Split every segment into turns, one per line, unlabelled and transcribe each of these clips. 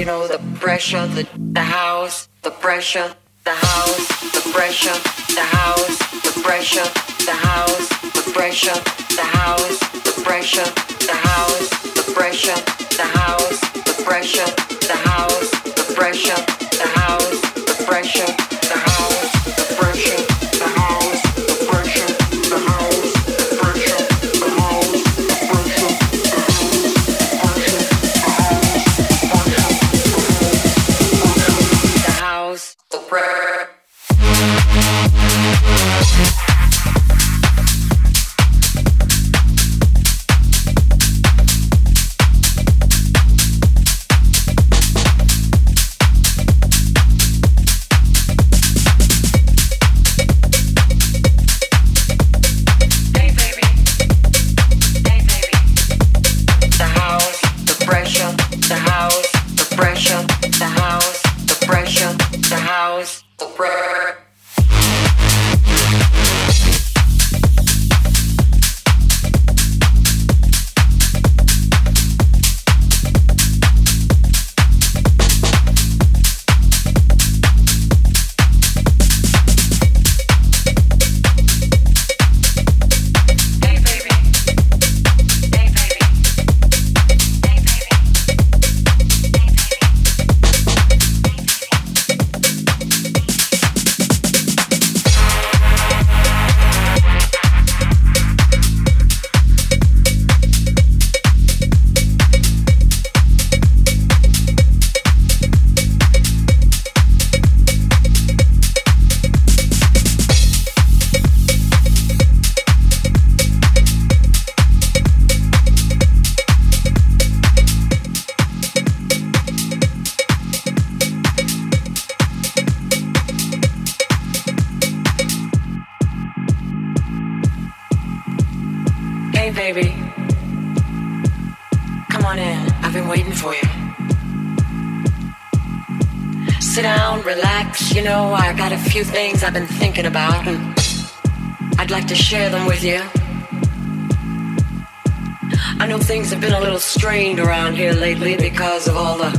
You
know, the pressure, the the house, the pressure, things I've been thinking about, and I'd like to share them with you. I know things have been a little strained around here lately because of all the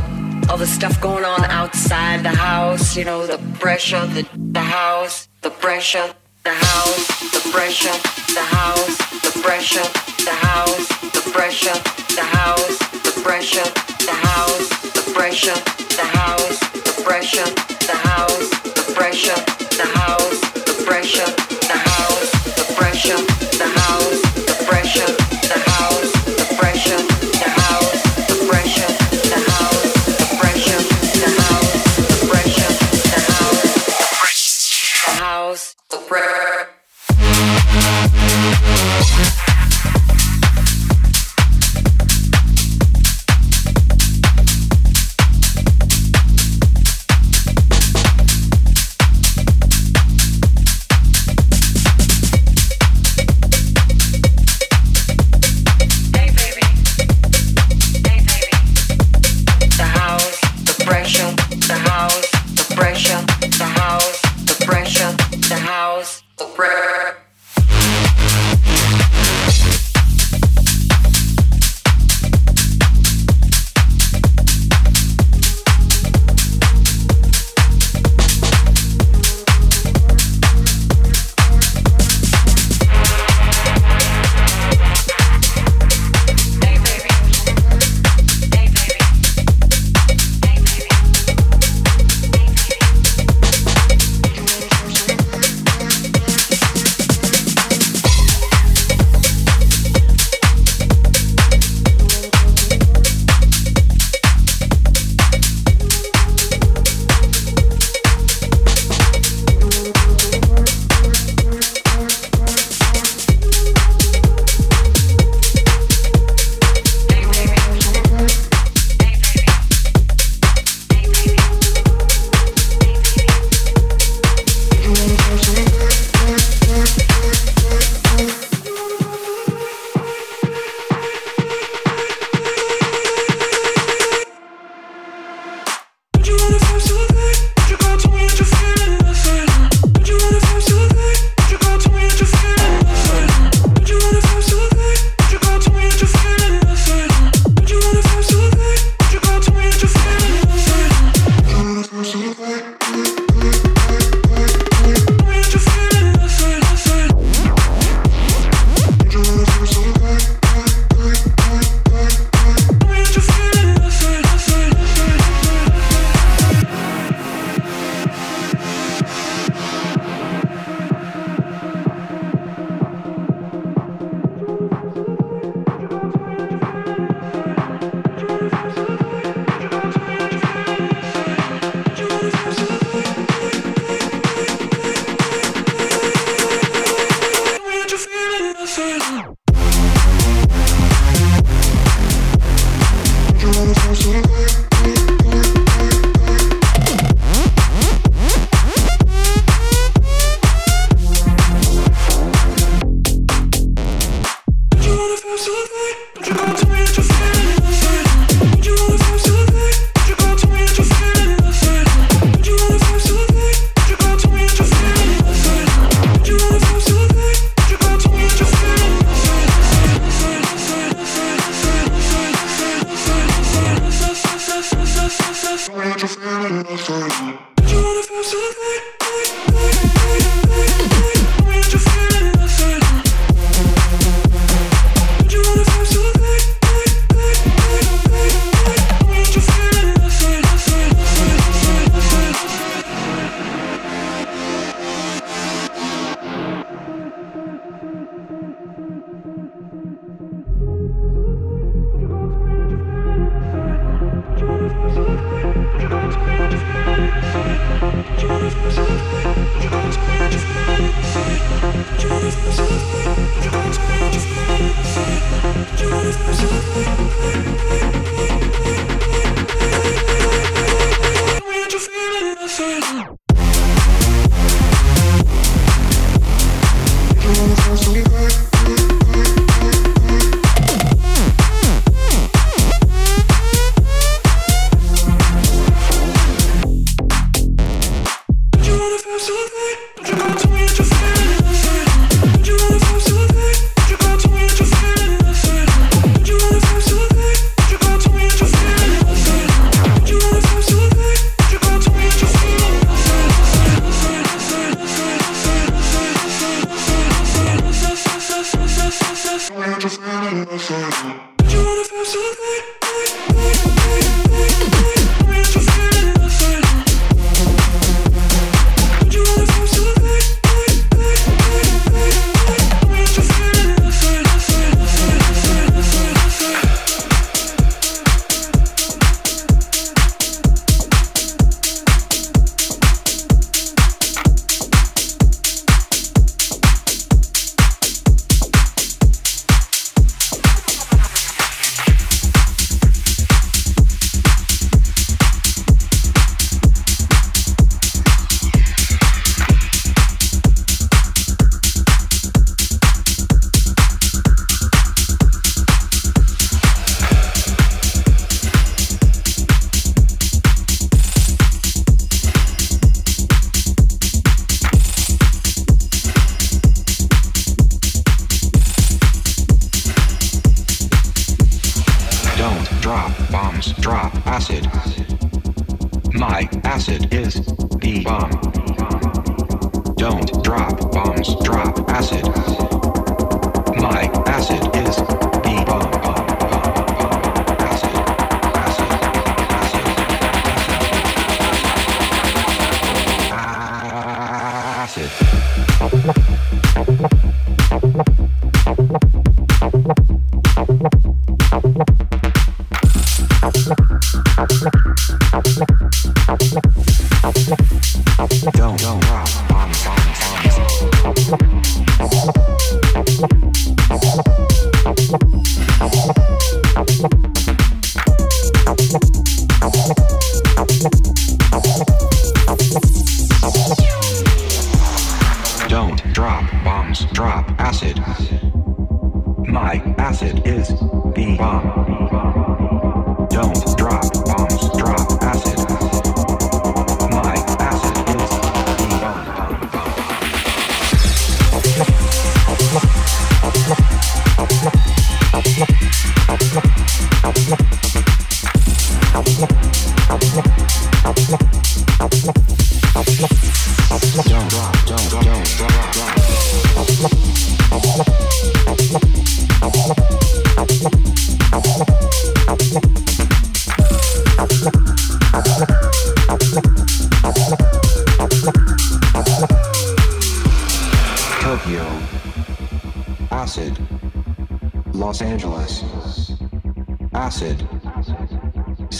all the stuff going on outside the house, you know, the pressure, the the house, the pressure, the house, the pressure, the house, the pressure, the house, the pressure, the house, the pressure, the house, the pressure, the house, the pressure, the house, pressure, the house, the pressure, the house, the pressure,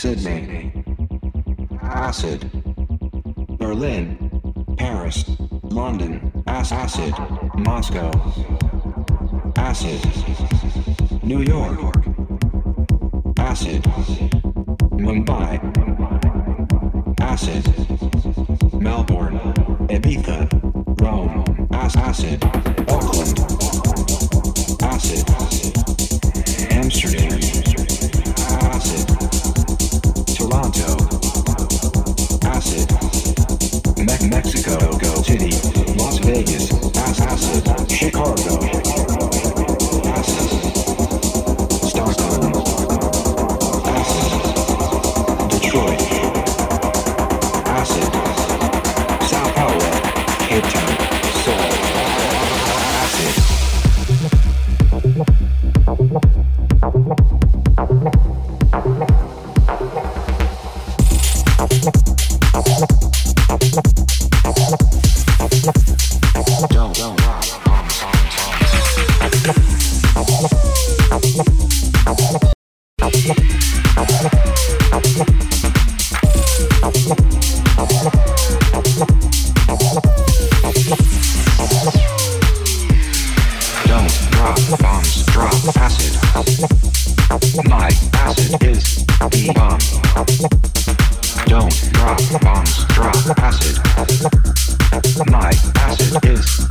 Sydney, acid, Berlin, Paris, London, acid, Moscow, acid, New York, acid, Mumbai, acid, Melbourne, Ibiza, Rome,
acid, Auckland, acid, Amsterdam. Mexico, Go City, Las Vegas, As- Acid, Chicago. Don't drop bombs, drop acid. My acid
is